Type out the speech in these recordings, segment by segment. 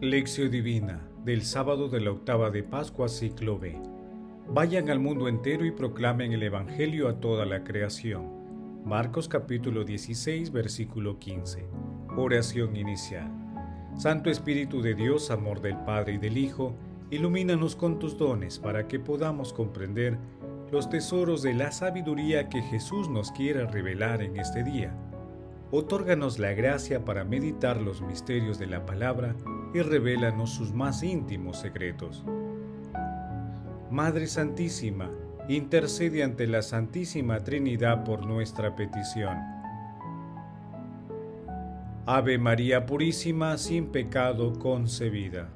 Lección Divina del sábado de la octava de Pascua, ciclo B. Vayan al mundo entero y proclamen el Evangelio a toda la creación. Marcos capítulo 16, versículo 15. Oración inicial. Santo Espíritu de Dios, amor del Padre y del Hijo, ilumínanos con tus dones para que podamos comprender los tesoros de la sabiduría que Jesús nos quiere revelar en este día. Otórganos la gracia para meditar los misterios de la palabra y revélanos sus más íntimos secretos. Madre Santísima, intercede ante la Santísima Trinidad por nuestra petición. Ave María Purísima, sin pecado concebida.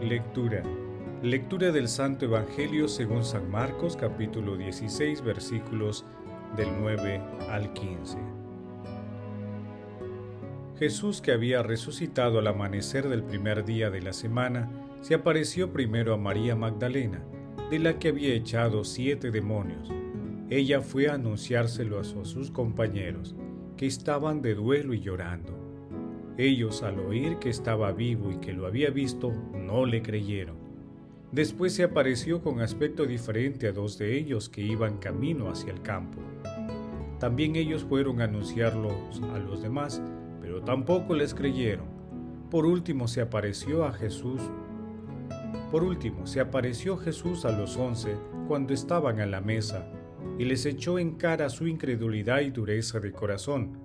Lectura. Lectura del Santo Evangelio según San Marcos capítulo 16 versículos del 9 al 15. Jesús, que había resucitado al amanecer del primer día de la semana, se apareció primero a María Magdalena, de la que había echado siete demonios. Ella fue a anunciárselo a sus compañeros, que estaban de duelo y llorando. Ellos, al oír que estaba vivo y que lo había visto, no le creyeron. Después se apareció con aspecto diferente a dos de ellos que iban camino hacia el campo. También ellos fueron a anunciarlo a los demás, pero tampoco les creyeron. Por último se apareció a Jesús. Por último se apareció Jesús a los once cuando estaban a la mesa y les echó en cara su incredulidad y dureza de corazón,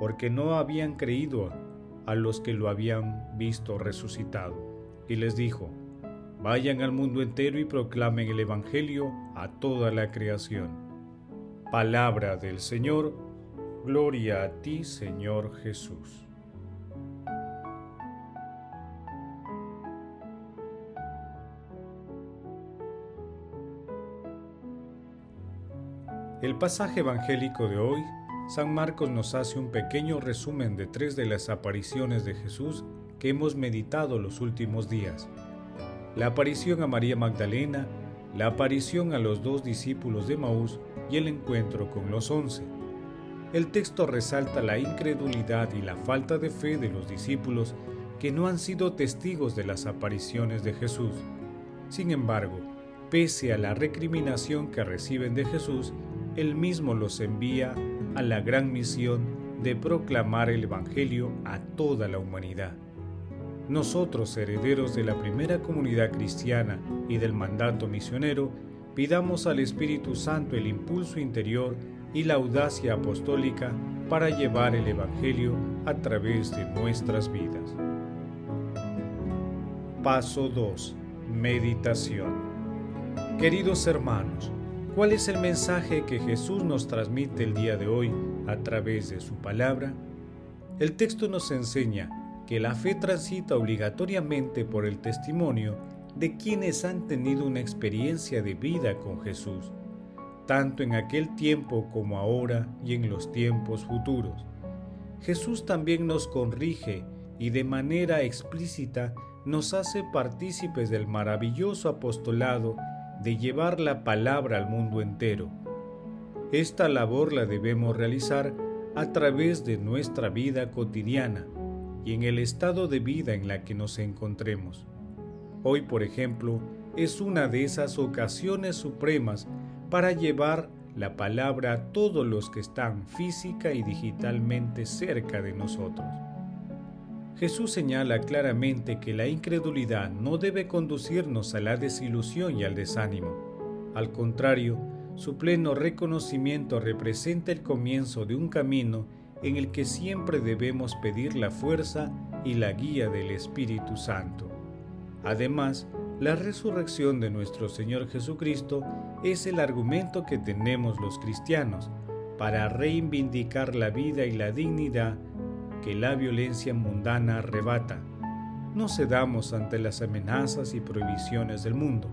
porque no habían creído a los que lo habían visto resucitado. Y les dijo, vayan al mundo entero y proclamen el Evangelio a toda la creación. Palabra del Señor, Gloria a ti, Señor Jesús. El pasaje evangélico de hoy, San Marcos nos hace un pequeño resumen de tres de las apariciones de Jesús que hemos meditado los últimos días. La aparición a María Magdalena, la aparición a los dos discípulos de Maús y el encuentro con los once el texto resalta la incredulidad y la falta de fe de los discípulos que no han sido testigos de las apariciones de Jesús. Sin embargo, pese a la recriminación que reciben de Jesús, Él mismo los envía a la gran misión de proclamar el Evangelio a toda la humanidad. Nosotros, herederos de la primera comunidad cristiana y del mandato misionero, pidamos al Espíritu Santo el impulso interior y la audacia apostólica para llevar el Evangelio a través de nuestras vidas. Paso 2. Meditación. Queridos hermanos, ¿cuál es el mensaje que Jesús nos transmite el día de hoy a través de su palabra? El texto nos enseña que la fe transita obligatoriamente por el testimonio de quienes han tenido una experiencia de vida con Jesús tanto en aquel tiempo como ahora y en los tiempos futuros. Jesús también nos corrige y de manera explícita nos hace partícipes del maravilloso apostolado de llevar la palabra al mundo entero. Esta labor la debemos realizar a través de nuestra vida cotidiana y en el estado de vida en la que nos encontremos. Hoy, por ejemplo, es una de esas ocasiones supremas para llevar la palabra a todos los que están física y digitalmente cerca de nosotros. Jesús señala claramente que la incredulidad no debe conducirnos a la desilusión y al desánimo. Al contrario, su pleno reconocimiento representa el comienzo de un camino en el que siempre debemos pedir la fuerza y la guía del Espíritu Santo. Además, la resurrección de nuestro Señor Jesucristo es el argumento que tenemos los cristianos para reivindicar la vida y la dignidad que la violencia mundana arrebata. No cedamos ante las amenazas y prohibiciones del mundo.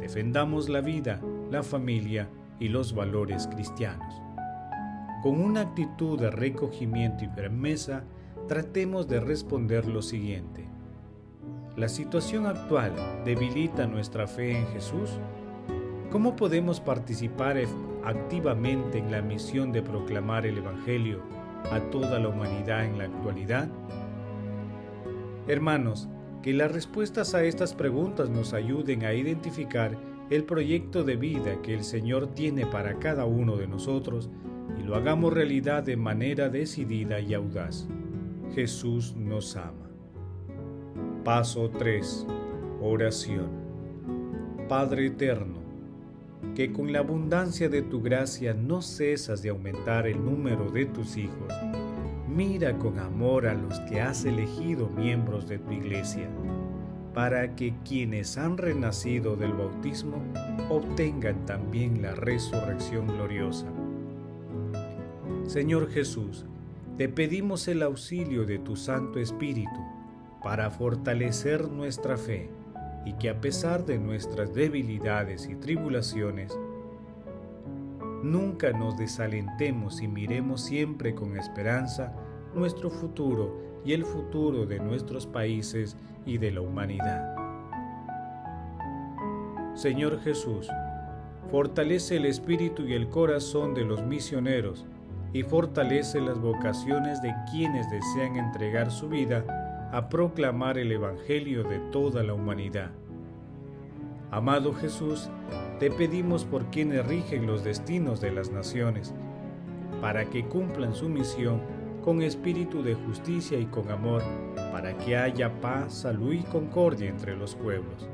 Defendamos la vida, la familia y los valores cristianos. Con una actitud de recogimiento y firmeza, tratemos de responder lo siguiente. ¿La situación actual debilita nuestra fe en Jesús? ¿Cómo podemos participar activamente en la misión de proclamar el Evangelio a toda la humanidad en la actualidad? Hermanos, que las respuestas a estas preguntas nos ayuden a identificar el proyecto de vida que el Señor tiene para cada uno de nosotros y lo hagamos realidad de manera decidida y audaz. Jesús nos ama. Paso 3. Oración. Padre eterno, que con la abundancia de tu gracia no cesas de aumentar el número de tus hijos mira con amor a los que has elegido miembros de tu iglesia, para que quienes han renacido del bautismo obtengan también la resurrección gloriosa. Señor Jesús, te pedimos el auxilio de tu Santo Espíritu para fortalecer nuestra fe y que a pesar de nuestras debilidades y tribulaciones, nunca nos desalentemos y miremos siempre con esperanza nuestro futuro y el futuro de nuestros países y de la humanidad. Señor Jesús, fortalece el espíritu y el corazón de los misioneros y fortalece las vocaciones de quienes desean entregar su vida a proclamar el Evangelio de toda la humanidad. Amado Jesús, te pedimos por quienes rigen los destinos de las naciones, para que cumplan su misión con espíritu de justicia y con amor, para que haya paz, salud y concordia entre los pueblos.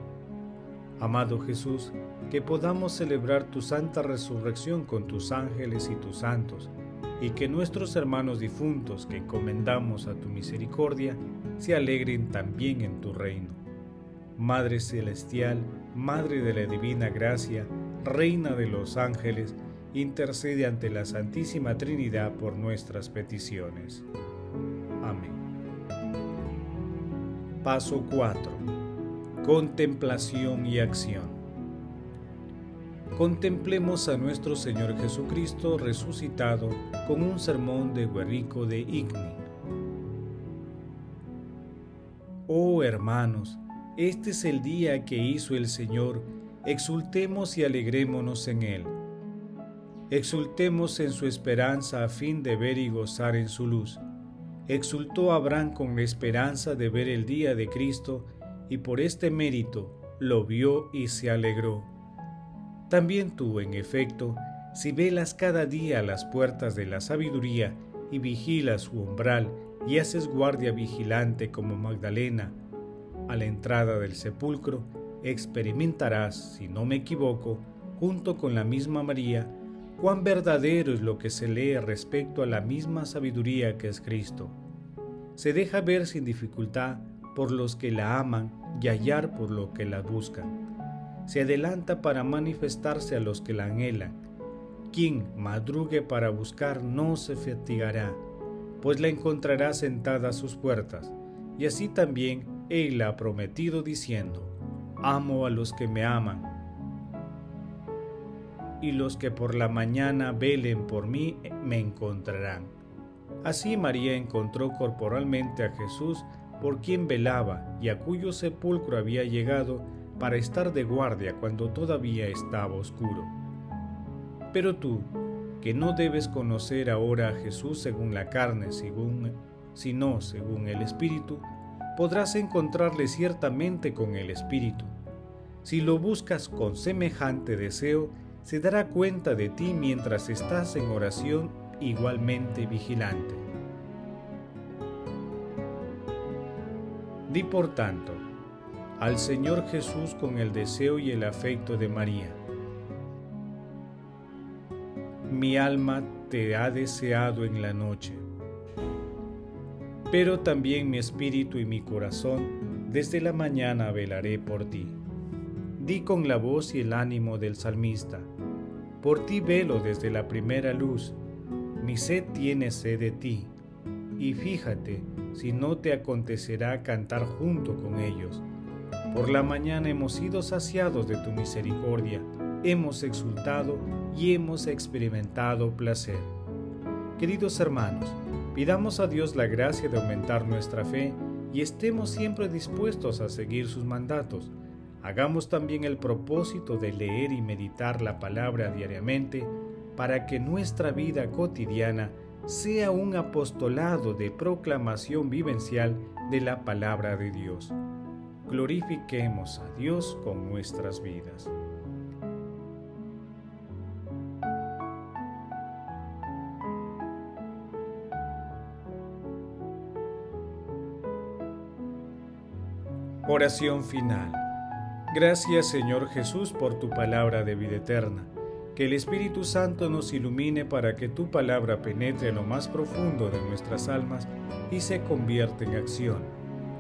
Amado Jesús, que podamos celebrar tu santa resurrección con tus ángeles y tus santos, y que nuestros hermanos difuntos que encomendamos a tu misericordia se alegren también en tu reino. Madre Celestial, Madre de la Divina Gracia, Reina de los ángeles, intercede ante la Santísima Trinidad por nuestras peticiones. Amén. Paso 4. Contemplación y acción. Contemplemos a nuestro Señor Jesucristo resucitado con un sermón de Guerrico de Igni. Oh hermanos, este es el día que hizo el Señor, exultemos y alegrémonos en él Exultemos en su esperanza a fin de ver y gozar en su luz. Exultó Abraham con la esperanza de ver el día de Cristo y por este mérito lo vio y se alegró. También tú, en efecto, si velas cada día las puertas de la sabiduría y vigilas su umbral y haces guardia vigilante como Magdalena, a la entrada del sepulcro, experimentarás, si no me equivoco, junto con la misma María, cuán verdadero es lo que se lee respecto a la misma sabiduría que es Cristo. Se deja ver sin dificultad por los que la aman y hallar por los que la buscan. Se adelanta para manifestarse a los que la anhelan. Quien madrugue para buscar no se fatigará, pues la encontrará sentada a sus puertas. Y así también Él ha prometido diciendo, Amo a los que me aman y los que por la mañana velen por mí me encontrarán. Así María encontró corporalmente a Jesús por quien velaba y a cuyo sepulcro había llegado para estar de guardia cuando todavía estaba oscuro. Pero tú, que no debes conocer ahora a Jesús según la carne, sino según el Espíritu, podrás encontrarle ciertamente con el Espíritu. Si lo buscas con semejante deseo, se dará cuenta de ti mientras estás en oración igualmente vigilante. Di por tanto al Señor Jesús con el deseo y el afecto de María. Mi alma te ha deseado en la noche, pero también mi espíritu y mi corazón desde la mañana velaré por ti. Di con la voz y el ánimo del salmista, por ti velo desde la primera luz, mi sed tiene sed de ti, y fíjate si no te acontecerá cantar junto con ellos. Por la mañana hemos sido saciados de tu misericordia, hemos exultado y hemos experimentado placer. Queridos hermanos, pidamos a Dios la gracia de aumentar nuestra fe y estemos siempre dispuestos a seguir sus mandatos Hagamos también el propósito de leer y meditar la palabra diariamente para que nuestra vida cotidiana sea un apostolado de proclamación vivencial de la palabra de Dios. Glorifiquemos a Dios con nuestras vidas. Oración final. Gracias Señor Jesús por tu palabra de vida eterna. Que el Espíritu Santo nos ilumine para que tu palabra penetre en lo más profundo de nuestras almas y se convierta en acción.